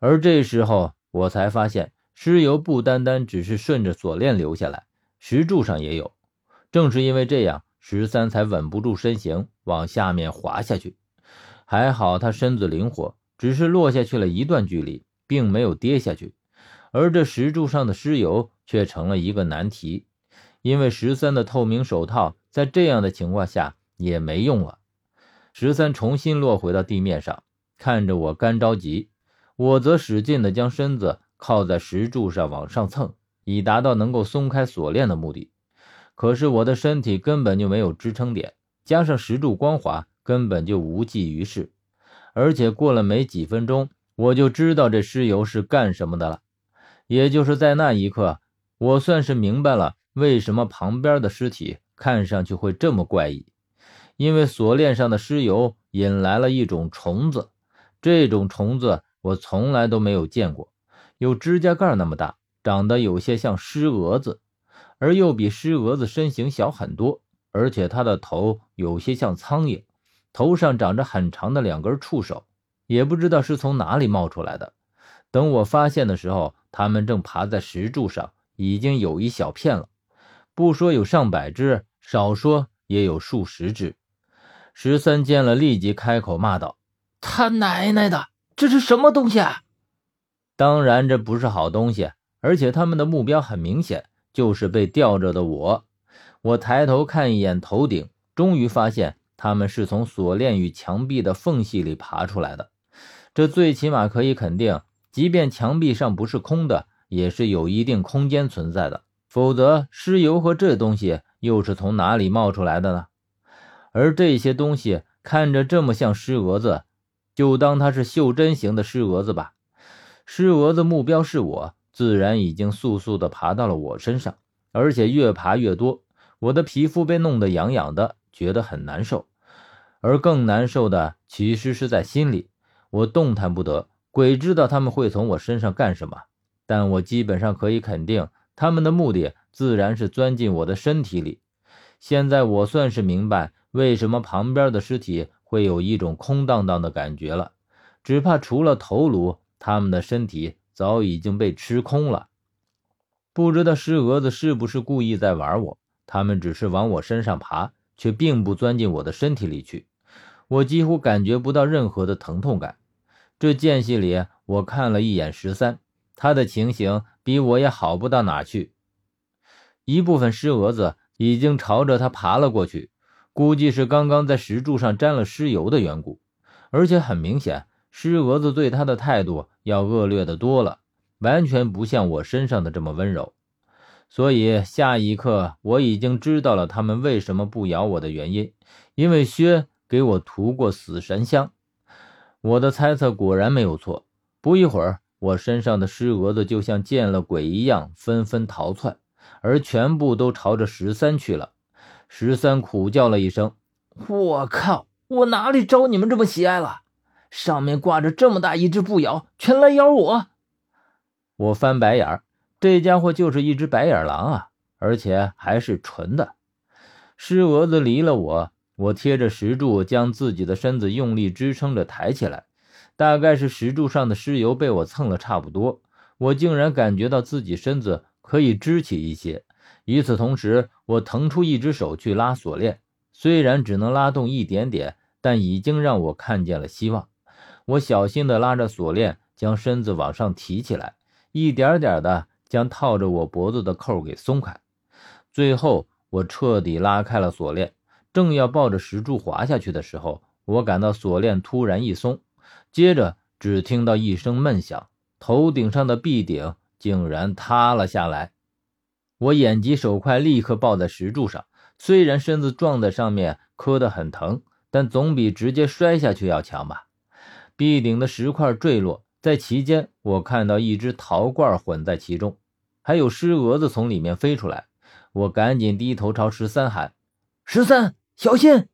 而这时候我才发现，尸油不单单只是顺着锁链流下来，石柱上也有。正是因为这样，十三才稳不住身形往下面滑下去。还好他身子灵活，只是落下去了一段距离，并没有跌下去。而这石柱上的尸油却成了一个难题，因为十三的透明手套在这样的情况下也没用了。十三重新落回到地面上，看着我干着急，我则使劲地将身子靠在石柱上往上蹭，以达到能够松开锁链的目的。可是我的身体根本就没有支撑点，加上石柱光滑，根本就无济于事。而且过了没几分钟，我就知道这尸油是干什么的了。也就是在那一刻，我算是明白了为什么旁边的尸体看上去会这么怪异，因为锁链上的尸油引来了一种虫子。这种虫子我从来都没有见过，有指甲盖那么大，长得有些像狮蛾子。而又比狮蛾子身形小很多，而且它的头有些像苍蝇，头上长着很长的两根触手，也不知道是从哪里冒出来的。等我发现的时候，它们正爬在石柱上，已经有一小片了，不说有上百只，少说也有数十只。十三见了，立即开口骂道：“他奶奶的，这是什么东西啊？”当然，这不是好东西，而且他们的目标很明显。就是被吊着的我，我抬头看一眼头顶，终于发现他们是从锁链与墙壁的缝隙里爬出来的。这最起码可以肯定，即便墙壁上不是空的，也是有一定空间存在的。否则，尸油和这东西又是从哪里冒出来的呢？而这些东西看着这么像尸蛾子，就当它是袖珍型的狮蛾子吧。狮蛾子目标是我。自然已经速速地爬到了我身上，而且越爬越多，我的皮肤被弄得痒痒的，觉得很难受。而更难受的其实是在心里，我动弹不得，鬼知道他们会从我身上干什么。但我基本上可以肯定，他们的目的自然是钻进我的身体里。现在我算是明白为什么旁边的尸体会有一种空荡荡的感觉了，只怕除了头颅，他们的身体。早已经被吃空了，不知道尸蛾子是不是故意在玩我？他们只是往我身上爬，却并不钻进我的身体里去。我几乎感觉不到任何的疼痛感。这间隙里，我看了一眼十三，他的情形比我也好不到哪去。一部分尸蛾子已经朝着他爬了过去，估计是刚刚在石柱上沾了尸油的缘故，而且很明显。尸蛾子对他的态度要恶劣的多了，完全不像我身上的这么温柔。所以下一刻我已经知道了他们为什么不咬我的原因，因为薛给我涂过死神香。我的猜测果然没有错。不一会儿，我身上的尸蛾子就像见了鬼一样，纷纷逃窜，而全部都朝着十三去了。十三苦叫了一声：“我靠！我哪里招你们这么喜爱了？”上面挂着这么大一只不咬，全来咬我！我翻白眼儿，这家伙就是一只白眼狼啊，而且还是纯的。狮蛾子离了我，我贴着石柱，将自己的身子用力支撑着抬起来。大概是石柱上的尸油被我蹭了差不多，我竟然感觉到自己身子可以支起一些。与此同时，我腾出一只手去拉锁链，虽然只能拉动一点点，但已经让我看见了希望。我小心地拉着锁链，将身子往上提起来，一点点地将套着我脖子的扣给松开。最后，我彻底拉开了锁链，正要抱着石柱滑下去的时候，我感到锁链突然一松，接着只听到一声闷响，头顶上的壁顶竟然塌了下来。我眼疾手快，立刻抱在石柱上，虽然身子撞在上面磕得很疼，但总比直接摔下去要强吧。壁顶的石块坠落，在其间，我看到一只陶罐混在其中，还有狮蛾子从里面飞出来。我赶紧低头朝十三喊：“十三，小心！”